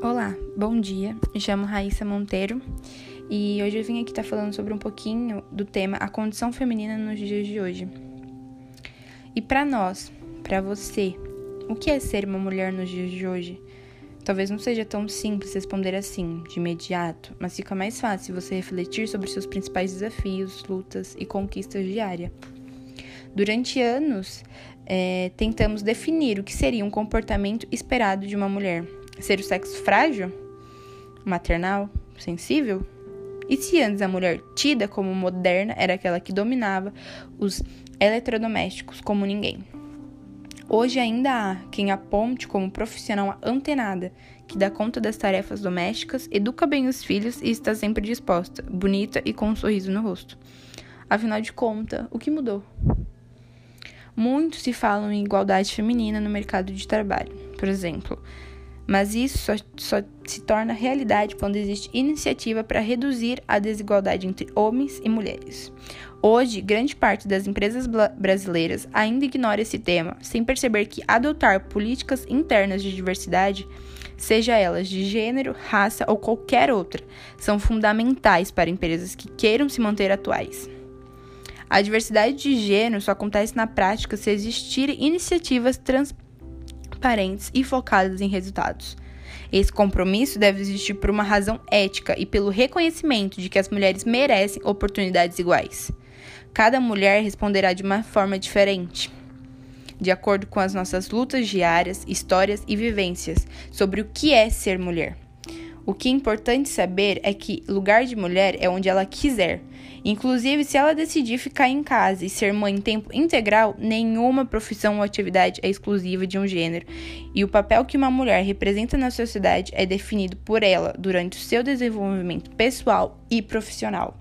Olá, bom dia. Me chamo Raíssa Monteiro e hoje eu vim aqui estar tá falando sobre um pouquinho do tema a condição feminina nos dias de hoje. E para nós, para você, o que é ser uma mulher nos dias de hoje? Talvez não seja tão simples responder assim, de imediato, mas fica mais fácil você refletir sobre seus principais desafios, lutas e conquistas diárias. Durante anos, é, tentamos definir o que seria um comportamento esperado de uma mulher ser o sexo frágil, maternal, sensível? E se antes a mulher tida como moderna era aquela que dominava os eletrodomésticos como ninguém? Hoje ainda há quem aponte como profissional antenada, que dá conta das tarefas domésticas, educa bem os filhos e está sempre disposta, bonita e com um sorriso no rosto. Afinal de contas, o que mudou? Muito se fala em igualdade feminina no mercado de trabalho. Por exemplo, mas isso só, só se torna realidade quando existe iniciativa para reduzir a desigualdade entre homens e mulheres. Hoje, grande parte das empresas brasileiras ainda ignora esse tema, sem perceber que adotar políticas internas de diversidade, seja elas de gênero, raça ou qualquer outra, são fundamentais para empresas que queiram se manter atuais. A diversidade de gênero só acontece na prática se existirem iniciativas transparentes transparentes e focadas em resultados. Esse compromisso deve existir por uma razão ética e pelo reconhecimento de que as mulheres merecem oportunidades iguais. Cada mulher responderá de uma forma diferente, de acordo com as nossas lutas diárias, histórias e vivências sobre o que é ser mulher. O que é importante saber é que lugar de mulher é onde ela quiser. Inclusive, se ela decidir ficar em casa e ser mãe em tempo integral, nenhuma profissão ou atividade é exclusiva de um gênero. E o papel que uma mulher representa na sociedade é definido por ela durante o seu desenvolvimento pessoal e profissional.